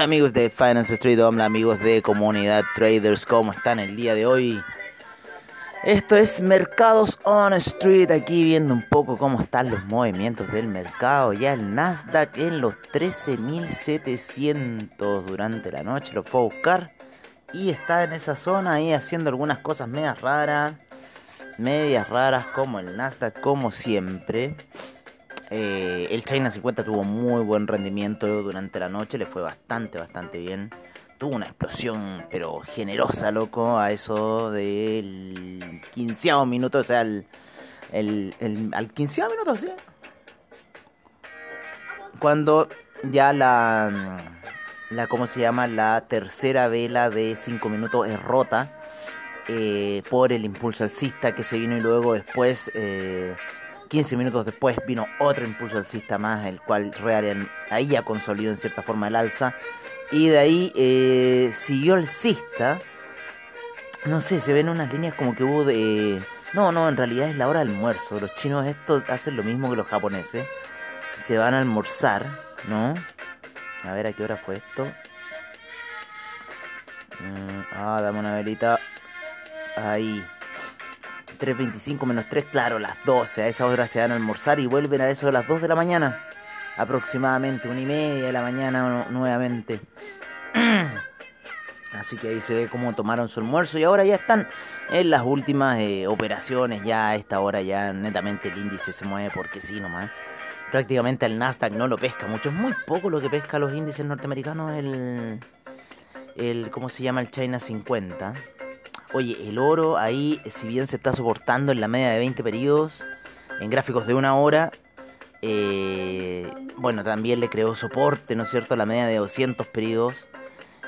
Hola amigos de Finance Street, hola amigos de Comunidad Traders, ¿cómo están el día de hoy? Esto es Mercados on Street, aquí viendo un poco cómo están los movimientos del mercado. Ya el Nasdaq en los 13.700 durante la noche, lo fue a buscar y está en esa zona ahí haciendo algunas cosas medias raras, medias raras como el Nasdaq, como siempre. Eh, el China 50 tuvo muy buen rendimiento durante la noche, le fue bastante, bastante bien. Tuvo una explosión, pero generosa, loco, a eso del quinceavo minuto, o sea, el, el, al quinceavo minuto, sí. Cuando ya la, la, ¿cómo se llama? La tercera vela de 5 minutos es rota eh, por el impulso alcista que se vino y luego después... Eh, 15 minutos después vino otro impulso alcista más, el cual Real ahí ya consolidó en cierta forma el alza. Y de ahí eh, siguió alcista. No sé, se ven unas líneas como que hubo de... No, no, en realidad es la hora de almuerzo. Los chinos esto hacen lo mismo que los japoneses. Se van a almorzar, ¿no? A ver a qué hora fue esto. Mm, ah, dame una velita. Ahí. 3.25 menos 3, claro, las 12. A esa hora se van a almorzar y vuelven a eso de las 2 de la mañana. Aproximadamente, una y media de la mañana nuevamente. Así que ahí se ve cómo tomaron su almuerzo y ahora ya están en las últimas eh, operaciones. Ya a esta hora ya netamente el índice se mueve porque sí nomás. Prácticamente el Nasdaq no lo pesca mucho. Es muy poco lo que pesca los índices norteamericanos. El, el ¿cómo se llama? El China 50. Oye, el oro ahí, si bien se está soportando en la media de 20 periodos, en gráficos de una hora, eh, bueno, también le creó soporte, ¿no es cierto?, la media de 200 periodos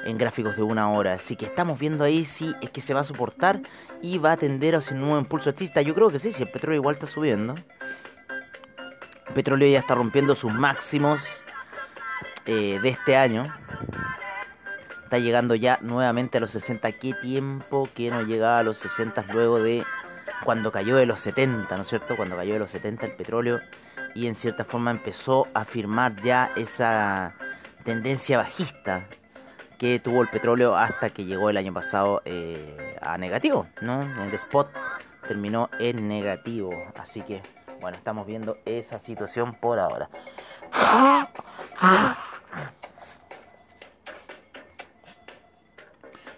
en gráficos de una hora. Así que estamos viendo ahí si es que se va a soportar y va a tender hacia un nuevo impulso artista. Yo creo que sí, si el petróleo igual está subiendo. El petróleo ya está rompiendo sus máximos eh, de este año está llegando ya nuevamente a los 60. ¿Qué tiempo que no llegaba a los 60 luego de cuando cayó de los 70, ¿no es cierto? Cuando cayó de los 70 el petróleo y en cierta forma empezó a firmar ya esa tendencia bajista que tuvo el petróleo hasta que llegó el año pasado eh, a negativo, ¿no? El spot terminó en negativo, así que bueno, estamos viendo esa situación por ahora.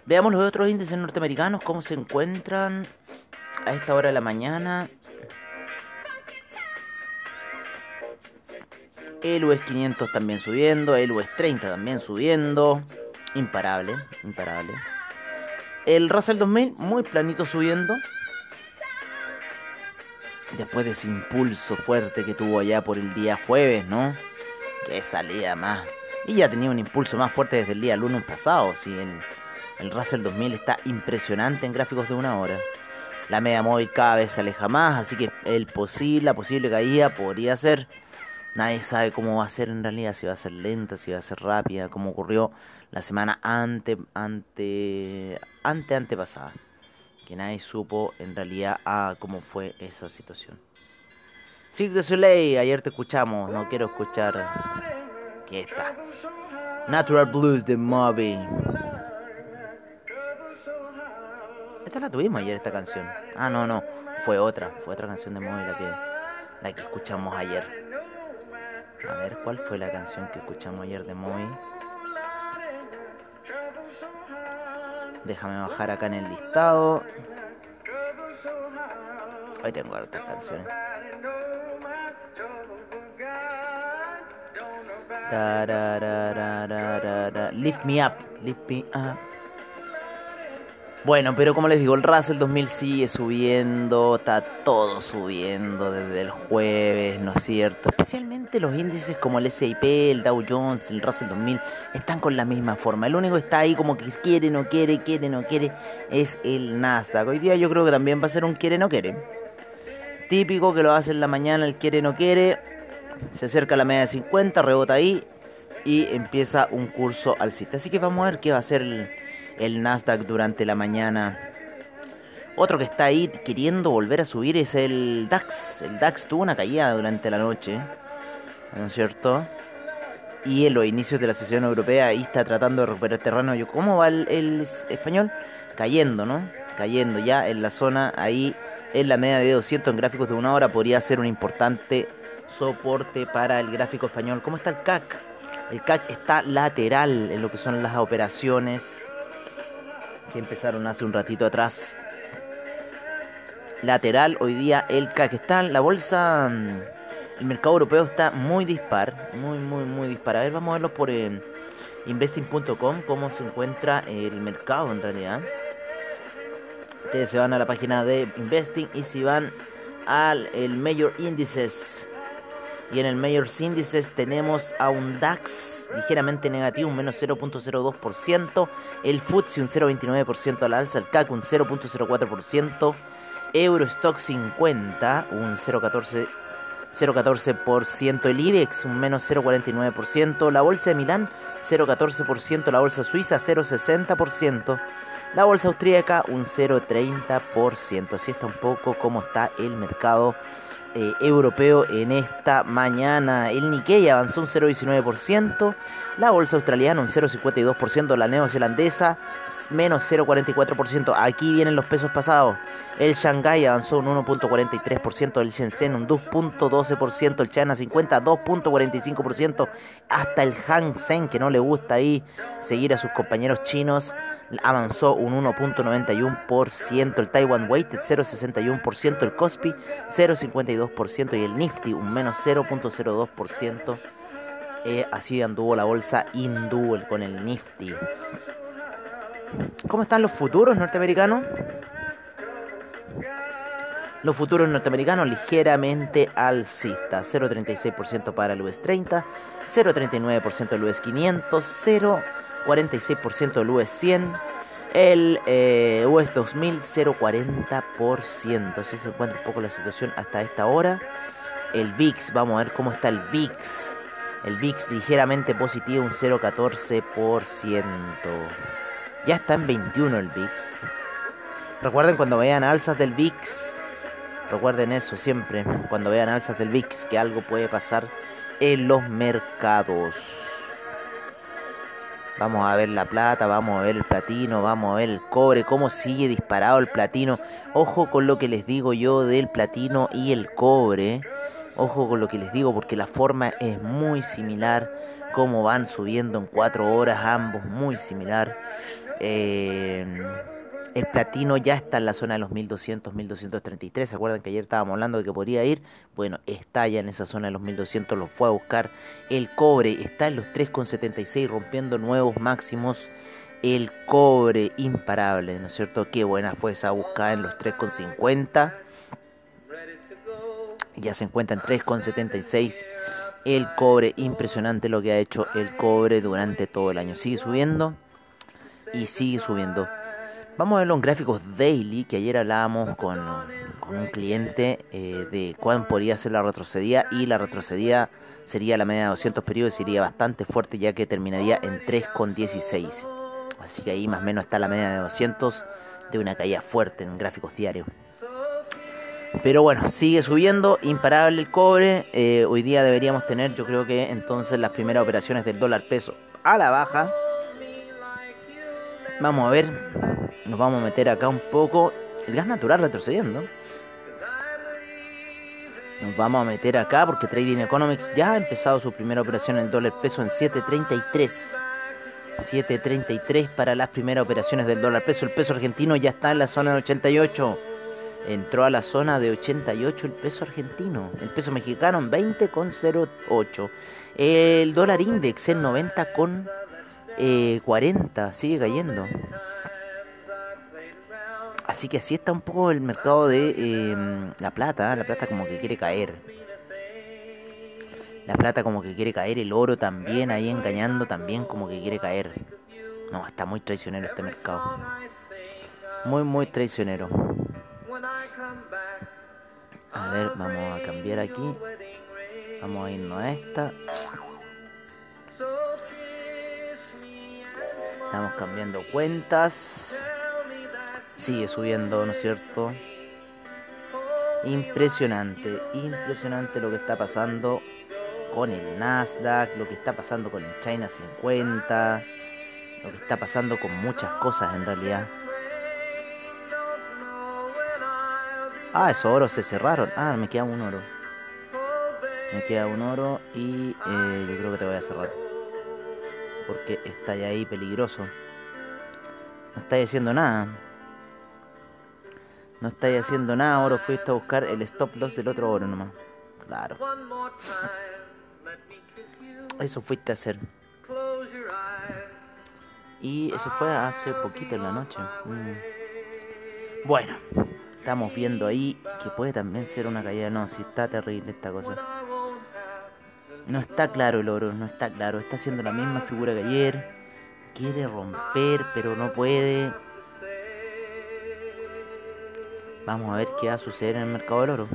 Veamos los otros índices norteamericanos, cómo se encuentran a esta hora de la mañana. El US 500 también subiendo, el US 30 también subiendo. Imparable, imparable. El Russell 2000 muy planito subiendo. Después de ese impulso fuerte que tuvo allá por el día jueves, ¿no? Que salía más. Y ya tenía un impulso más fuerte desde el día lunes pasado, si el el Russell 2000 está impresionante en gráficos de una hora. La media móvil cada vez se aleja más, así que el posible, la posible caída podría ser. Nadie sabe cómo va a ser en realidad, si va a ser lenta, si va a ser rápida, como ocurrió la semana ante, ante, ante, antepasada. Que nadie supo en realidad a cómo fue esa situación. Cirque de Soleil, ayer te escuchamos, no quiero escuchar. ¿Qué está? Natural Blues de Moby. Esta la tuvimos ayer, esta canción. Ah, no, no. Fue otra. Fue otra canción de Moby la que, la que escuchamos ayer. A ver, ¿cuál fue la canción que escuchamos ayer de Moby? Déjame bajar acá en el listado. Ahí tengo hartas canciones. Lift me up, lift me up. Bueno, pero como les digo, el Russell 2000 sigue subiendo, está todo subiendo desde el jueves, ¿no es cierto? Especialmente los índices como el SIP, el Dow Jones, el Russell 2000, están con la misma forma. El único que está ahí como que quiere, no quiere, quiere, no quiere, es el Nasdaq. Hoy día yo creo que también va a ser un quiere, no quiere. Típico que lo hace en la mañana, el quiere, no quiere, se acerca a la media de 50, rebota ahí y empieza un curso alcista. Así que vamos a ver qué va a hacer el el Nasdaq durante la mañana. Otro que está ahí queriendo volver a subir es el DAX. El DAX tuvo una caída durante la noche, ¿no es cierto? Y en los inicios de la sesión europea ahí está tratando de recuperar terreno. ¿Cómo va el, español? Cayendo, ¿no? Cayendo ya en la zona ahí en la media de 200 en gráficos de una hora podría ser un importante soporte para el gráfico español. ¿Cómo está el CAC? El CAC está lateral en lo que son las operaciones que empezaron hace un ratito atrás. Lateral, hoy día el Kakistán, la bolsa, mm, el mercado europeo está muy dispar, muy, muy, muy dispar. A ver, vamos a verlo por eh, investing.com, cómo se encuentra el mercado en realidad. Ustedes se van a la página de Investing y si van al el Major Indices y en el Majors Índices tenemos a un DAX ligeramente negativo, un menos 0.02%. El FTSE un 0.29% al alza. El CAC un 0.04%. Eurostock 50 un 0.14%. 0,14%, el IBEX un menos 0,49%, la bolsa de Milán 0,14%, la bolsa suiza 0,60%, la bolsa austríaca un 0,30%. Así está un poco como está el mercado eh, europeo en esta mañana. El Nikkei avanzó un 0,19%, la bolsa australiana un 0,52%, la neozelandesa menos 0,44%. Aquí vienen los pesos pasados. El Shanghai avanzó un 1,43%, el Shenzhen un 2,12%, el China 50 2,45%, hasta el Hang Seng que no le gusta ahí seguir a sus compañeros chinos avanzó un 1.91%, el Taiwan Weighted 0.61%, el Kospi 0.52% y el Nifty un menos 0.02%. Eh, así anduvo la bolsa hindú con el Nifty. ¿Cómo están los futuros norteamericanos? Los futuros norteamericanos ligeramente alcistas, 0.36% para el US 30, 0.39% el US 500, 0 46% el US 100, el US 2000 0,40%. Así se encuentra un poco la situación hasta esta hora. El VIX, vamos a ver cómo está el VIX. El VIX ligeramente positivo, un 0,14%. Ya está en 21 el VIX. Recuerden cuando vean alzas del VIX, recuerden eso siempre, cuando vean alzas del VIX, que algo puede pasar en los mercados. Vamos a ver la plata, vamos a ver el platino, vamos a ver el cobre, cómo sigue disparado el platino. Ojo con lo que les digo yo del platino y el cobre. Ojo con lo que les digo porque la forma es muy similar. Cómo van subiendo en cuatro horas ambos, muy similar. Eh, el platino ya está en la zona de los 1200, 1233. ¿Se acuerdan que ayer estábamos hablando de que podría ir? Bueno, está ya en esa zona de los 1200, lo fue a buscar. El cobre está en los 3,76, rompiendo nuevos máximos. El cobre imparable, ¿no es cierto? Qué buena fue esa buscada en los 3,50. Ya se encuentra en 3,76. El cobre, impresionante lo que ha hecho el cobre durante todo el año. Sigue subiendo y sigue subiendo. Vamos a verlo en gráficos daily, que ayer hablábamos con, un cliente eh, de cuán podría ser la retrocedida y la retrocedida sería la media de 200 periodos y sería bastante fuerte ya que terminaría en 3,16. Así que ahí más o menos está la media de 200 de una caída fuerte en gráficos diarios. Pero bueno, sigue subiendo, imparable el cobre. Eh, hoy día deberíamos tener, yo creo que entonces las primeras operaciones del dólar peso a la baja. Vamos a ver nos vamos a meter acá un poco. El gas natural retrocediendo. Nos vamos a meter acá porque Trading Economics ya ha empezado su primera operación en el dólar peso en 7.33. 7.33 para las primeras operaciones del dólar peso. El peso argentino ya está en la zona de 88. Entró a la zona de 88 el peso argentino. El peso mexicano en 20,08. El dólar index en 90,40. Eh, Sigue cayendo. Así que así está un poco el mercado de em, la plata. La plata como que quiere caer. La plata como que quiere caer. El oro también ahí engañando también como que quiere caer. No, está muy traicionero este mercado. Muy, muy traicionero. A ver, vamos a cambiar aquí. Vamos a irnos a esta. Estamos cambiando cuentas. Sigue subiendo, ¿no es cierto? Impresionante, impresionante lo que está pasando con el Nasdaq, lo que está pasando con el China 50, lo que está pasando con muchas cosas en realidad. Ah, esos oros se cerraron. Ah, me queda un oro. Me queda un oro y eh, yo creo que te voy a cerrar. Porque está ahí peligroso. No estáis haciendo nada. No estáis haciendo nada, oro. Fuiste a buscar el stop loss del otro oro nomás. Claro. Eso fuiste a hacer. Y eso fue hace poquito en la noche. Mm. Bueno. Estamos viendo ahí que puede también ser una caída. No, si está terrible esta cosa. No está claro el oro, no está claro. Está haciendo la misma figura que ayer. Quiere romper, pero no puede. Vamos a ver qué va a suceder en el mercado del oro.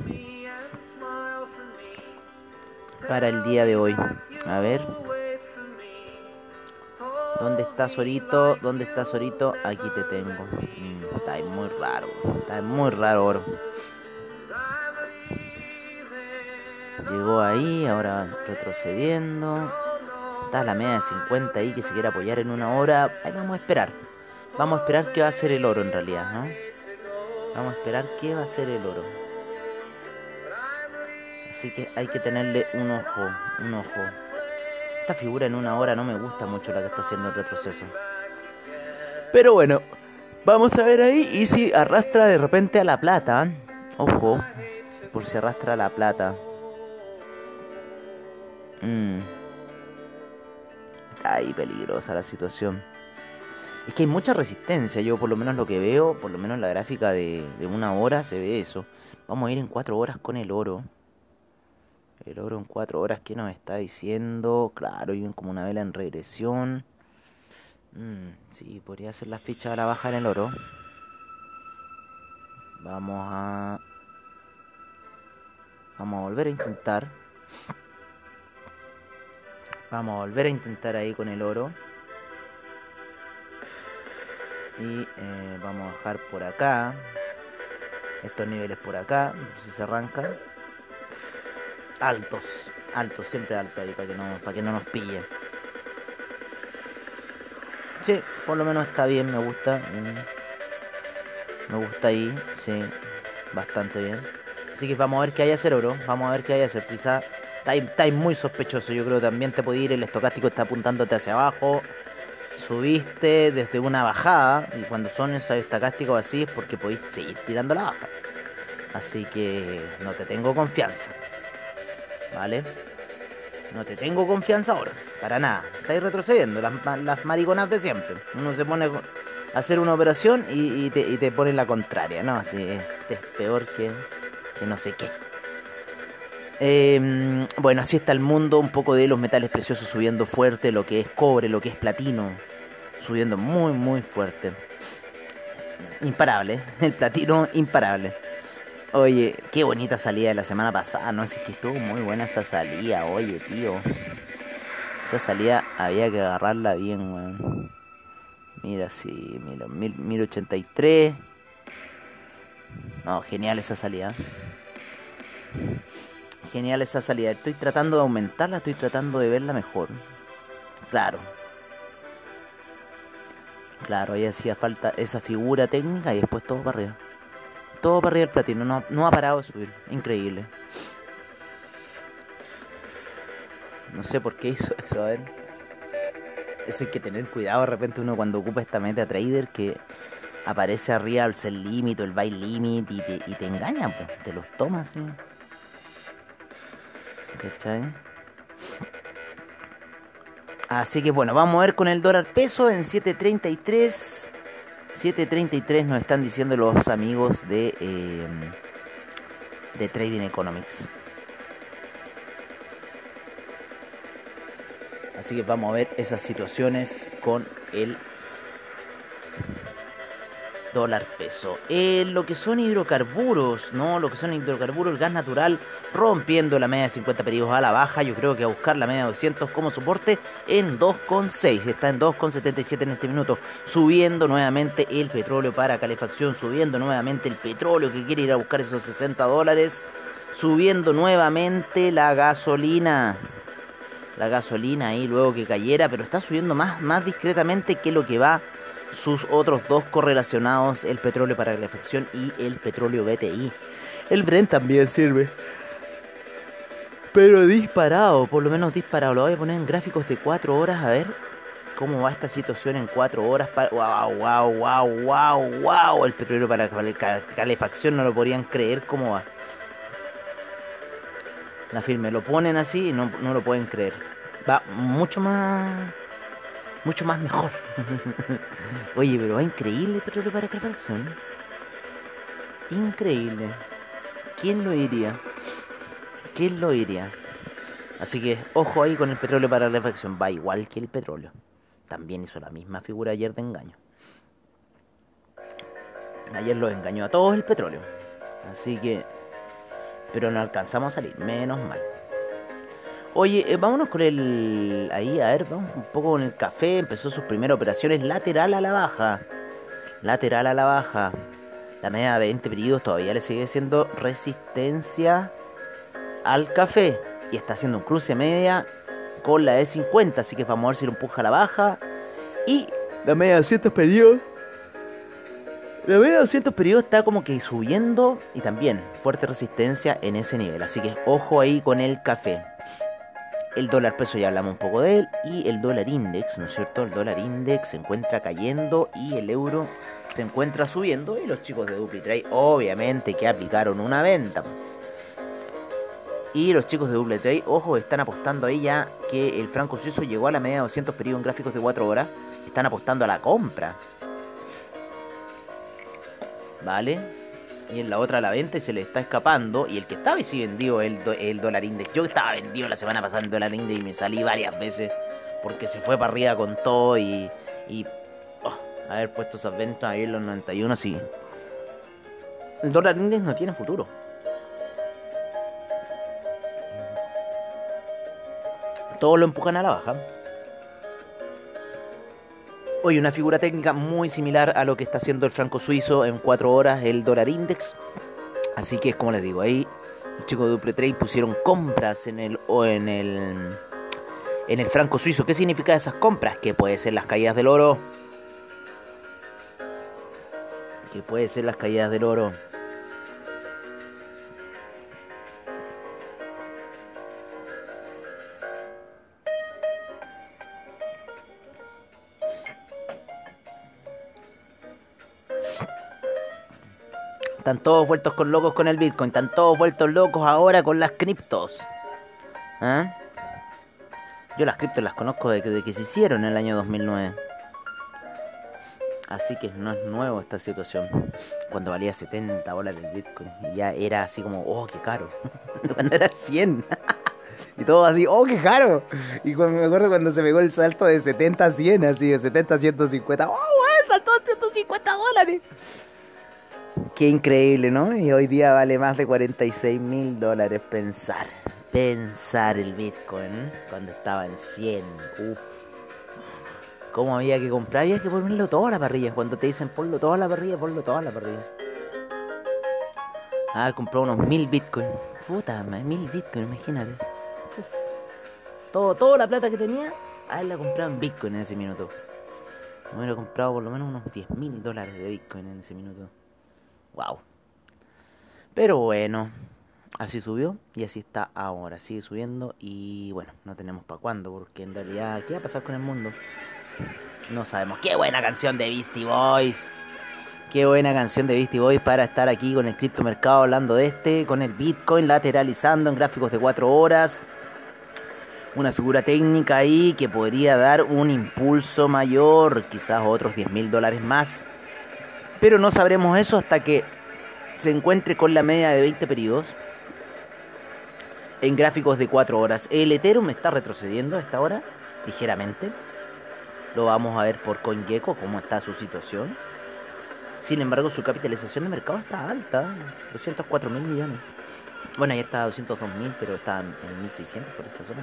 Para el día de hoy. A ver. ¿Dónde está Sorito? ¿Dónde está Sorito? Aquí te tengo. Mm, está muy raro. Está muy raro oro. Llegó ahí, ahora retrocediendo. Está la media de 50 ahí que se quiere apoyar en una hora. Ahí vamos a esperar. Vamos a esperar qué va a ser el oro en realidad, ¿no? Vamos a esperar qué va a ser el oro. Así que hay que tenerle un ojo, un ojo. Esta figura en una hora no me gusta mucho la que está haciendo el retroceso. Pero bueno, vamos a ver ahí. Y si arrastra de repente a la plata. Ojo, por si arrastra a la plata. Mm. Ahí peligrosa la situación. Es que hay mucha resistencia. Yo por lo menos lo que veo, por lo menos la gráfica de, de una hora se ve eso. Vamos a ir en cuatro horas con el oro. El oro en cuatro horas, ¿qué nos está diciendo? Claro, y como una vela en regresión. Mm, sí, podría hacer la ficha a la baja en el oro. Vamos a... Vamos a volver a intentar. Vamos a volver a intentar ahí con el oro. Y eh, vamos a bajar por acá. Estos niveles por acá. Si se arrancan altos, altos, siempre altos ahí para que no, para que no nos pille. Sí, por lo menos está bien, me gusta. Mm. Me gusta ahí, sí, bastante bien. Así que vamos a ver qué hay a hacer, oro. Vamos a ver qué hay a hacer. Quizá está, muy sospechoso. Yo creo que también te puede ir. El estocástico está apuntándote hacia abajo. Subiste desde una bajada. Y cuando son esos estocásticos así es porque podéis seguir tirando la baja. Así que no te tengo confianza. ¿vale? No te tengo confianza ahora, para nada. Estáis retrocediendo, las, las mariconas de siempre. Uno se pone a hacer una operación y, te, y te pone la contraria, ¿no? Así este es peor que, que no sé qué. Em, bueno, así está el mundo, un poco de los metales preciosos subiendo fuerte, lo que es cobre, lo que es platino, subiendo muy, muy fuerte. Imparable, el platino imparable. Oye, qué bonita salida de la semana pasada, ¿no? Es que estuvo muy buena esa salida, oye, tío. Esa salida había que agarrarla bien, weón. Mira, sí, mira, 1083. No, genial esa salida. Genial esa salida. Estoy tratando de aumentarla, estoy tratando de verla mejor. Claro. Claro, ahí hacía falta esa figura técnica y después todo para arriba. Todo para arriba el platino, no, no ha parado de subir. Increíble. No sé por qué hizo eso, a ver. Eso hay que tener cuidado de repente uno cuando ocupa esta meta trader que aparece arriba el sell limit o el buy limit y te, y te engaña, pues, te los tomas. ¿sí? ¿Cachai? Así que bueno, vamos a ver con el dólar peso en 7.33. 7.33 nos están diciendo los amigos de, eh, de Trading Economics. Así que vamos a ver esas situaciones con el dólar peso. Eh, lo que son hidrocarburos, ¿no? Lo que son hidrocarburos, el gas natural rompiendo la media de 50 periodos a la baja. Yo creo que a buscar la media de 200 como soporte en 2,6. Está en 2,77 en este minuto. Subiendo nuevamente el petróleo para calefacción. Subiendo nuevamente el petróleo que quiere ir a buscar esos 60 dólares. Subiendo nuevamente la gasolina. La gasolina ahí luego que cayera. Pero está subiendo más, más discretamente que lo que va sus otros dos correlacionados, el petróleo para calefacción y el petróleo BTI. El Brent también sirve. Pero disparado, por lo menos disparado. Lo voy a poner en gráficos de 4 horas a ver cómo va esta situación en 4 horas. Wow, wow, wow, wow, wow. El petróleo para calefacción no lo podrían creer cómo va. La firme lo ponen así y no, no lo pueden creer. Va mucho más mucho más mejor. Oye, pero va increíble petróleo para calefacción. Increíble. ¿Quién lo diría? ¿Quién lo diría? Así que ojo ahí con el petróleo para calefacción. Va igual que el petróleo. También hizo la misma figura ayer de engaño. Ayer lo engañó a todos el petróleo. Así que... Pero no alcanzamos a salir. Menos mal. Oye, eh, vámonos con el. Ahí, a ver, vamos un poco con el café. Empezó sus primeras operaciones lateral a la baja. Lateral a la baja. La media de 20 periodos todavía le sigue siendo resistencia al café. Y está haciendo un cruce media con la de 50. Así que vamos a ver si lo empuja a la baja. Y la media de 200 periodos. La media de 200 periodos está como que subiendo. Y también fuerte resistencia en ese nivel. Así que ojo ahí con el café. El dólar peso ya hablamos un poco de él. Y el dólar index, ¿no es cierto? El dólar index se encuentra cayendo y el euro se encuentra subiendo. Y los chicos de DupliTrade, obviamente, que aplicaron una venta. Y los chicos de DupliTrade, ojo, están apostando ahí ya que el franco suizo llegó a la media de 200 periodos en gráficos de 4 horas. Están apostando a la compra. ¿Vale? Y en la otra la venta y se le está escapando. Y el que estaba y sí vendido el, el dólar index. Yo estaba vendido la semana pasada en dólar index y me salí varias veces porque se fue para arriba con todo y, y oh, haber puesto esas ventas ahí en los 91 sí. El dólar index no tiene futuro. Todos lo empujan a la baja. Hoy una figura técnica muy similar a lo que está haciendo el franco suizo en 4 horas, el dólar index. Así que es como les digo, ahí los chicos de Duple Trade pusieron compras en el o en el en el franco suizo. ¿Qué significa esas compras? Que puede ser las caídas del oro. Que puede ser las caídas del oro. Están todos vueltos con locos con el Bitcoin. Están todos vueltos locos ahora con las criptos. ¿Ah? Yo las criptos las conozco de que, se hicieron en el año 2009. Así que no es nuevo esta situación. Cuando valía 70 dólares el Bitcoin. ya era así como, oh, qué caro. cuando era 100. y todo así, oh, qué caro. Y me acuerdo cuando se pegó el salto de 70 a 100, así, de 70 a 150. Oh, wey, saltó a 150 dólares. Qué increíble, ¿no? Y hoy día vale más de 46 mil dólares pensar. Pensar el Bitcoin cuando estaba en 100. Uf. ¿Cómo había que comprar? Había que ponerlo todo a la parrilla. Cuando te dicen ponlo todo a la parrilla, ponlo todo a la parrilla. Ah, compró unos mil Bitcoin. Puta, mil Bitcoin, imagínate. Todo, toda la plata que tenía, a él la comprado en Bitcoin en ese minuto. Me hubiera comprado por lo menos unos 10 mil dólares de Bitcoin en ese minuto. Wow. Pero bueno, así subió y así está ahora. Sigue subiendo y bueno, no tenemos para cuándo porque en realidad, ¿qué va a pasar con el mundo? No sabemos. ¡Qué buena canción de Beastie Boys! Qué buena canción de Beastie Boys para estar aquí con el criptomercado hablando de este, con el Bitcoin lateralizando en gráficos de 4 horas. Una figura técnica ahí que podría dar un impulso mayor, quizás otros 10 mil dólares más. Pero no sabremos eso hasta que se encuentre con la media de 20 periodos en gráficos de 4 horas. El Ethereum está retrocediendo a esta hora ligeramente. Lo vamos a ver por CoinGecko cómo está su situación. Sin embargo, su capitalización de mercado está alta, 204 mil millones. Bueno, ayer estaba a 202 mil, pero está en 1600 por esa zona.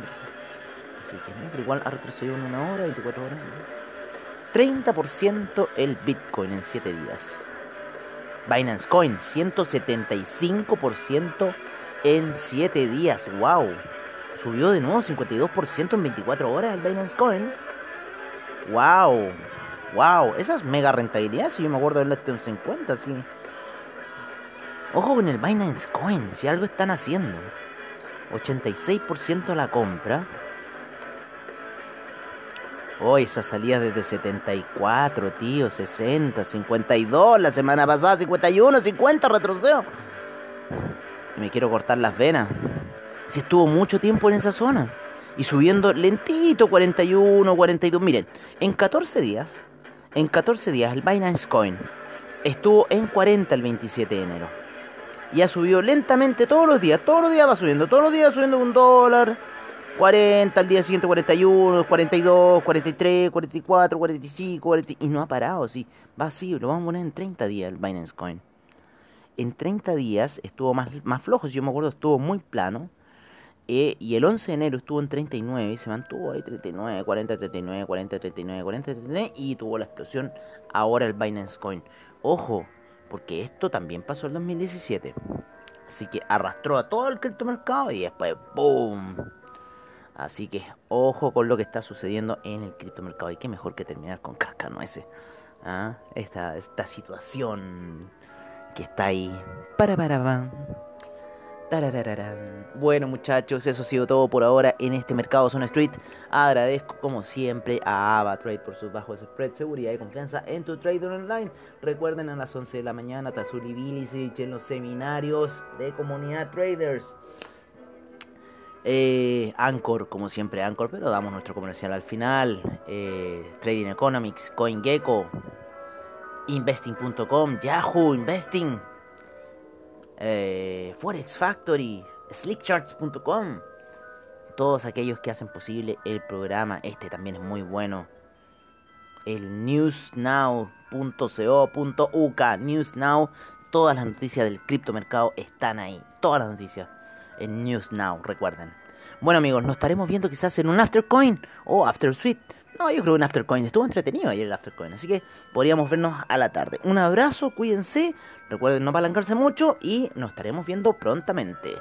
Así que no, pero igual ha retrocedido en una hora, 24 horas. 30% el Bitcoin en 7 días. Binance Coin, 175% en 7 días. ¡Wow! Subió de nuevo 52% en 24 horas el Binance Coin. ¡Wow! Wow, esa es mega rentabilidad. Si yo me acuerdo de verla en 50, sí. Ojo con el Binance Coin, si algo están haciendo. 86% la compra. Oh, esa salida desde 74, tío, 60, 52, la semana pasada 51, 50, retrocedo. me quiero cortar las venas. Si estuvo mucho tiempo en esa zona. Y subiendo lentito, 41, 42. Miren, en 14 días en 14 días el Binance Coin estuvo en 40 el 27 de enero. Y ha subido lentamente todos los días. Todos los días va subiendo. Todos los días subiendo un dólar. 40, al día siguiente 41, 42, 43, 44, 45, 40, y no ha parado, sí. Va así, lo vamos a poner en 30 días el Binance Coin. En 30 días estuvo más, más flojo, si yo me acuerdo, estuvo muy plano. Eh, y el 11 de enero estuvo en 39 y se mantuvo ahí 39, 40, 39, 40, 39, 40, 39 y tuvo la explosión ahora el Binance Coin. Ojo, porque esto también pasó en 2017. Así que arrastró a todo el criptomercado y después ¡boom! Así que ojo con lo que está sucediendo en el criptomercado. Y qué mejor que terminar con cascanueces. ¿Ah? Esta, esta situación que está ahí. Para, para, para. Bueno muchachos, eso ha sido todo por ahora en este mercado Zona Street. Agradezco como siempre a AvaTrade por sus bajos spread, seguridad y confianza en tu trader online. Recuerden a las 11 de la mañana Tazuli Bilicic en los seminarios de comunidad traders. Eh, Anchor, como siempre Anchor, pero damos nuestro comercial al final. Eh, Trading Economics, CoinGecko, Investing.com, Yahoo Investing eh, Forex Factory, slickcharts.com, todos aquellos que hacen posible el programa. Este también es muy bueno. El newsnow.co.uk, newsnow, todas las noticias del criptomercado están ahí. Todas las noticias en newsnow, recuerden. Bueno amigos, nos estaremos viendo quizás en un Aftercoin o After Suite no, yo creo que un Aftercoin estuvo entretenido ayer el Aftercoin, así que podríamos vernos a la tarde. Un abrazo, cuídense, recuerden no palancarse mucho y nos estaremos viendo prontamente.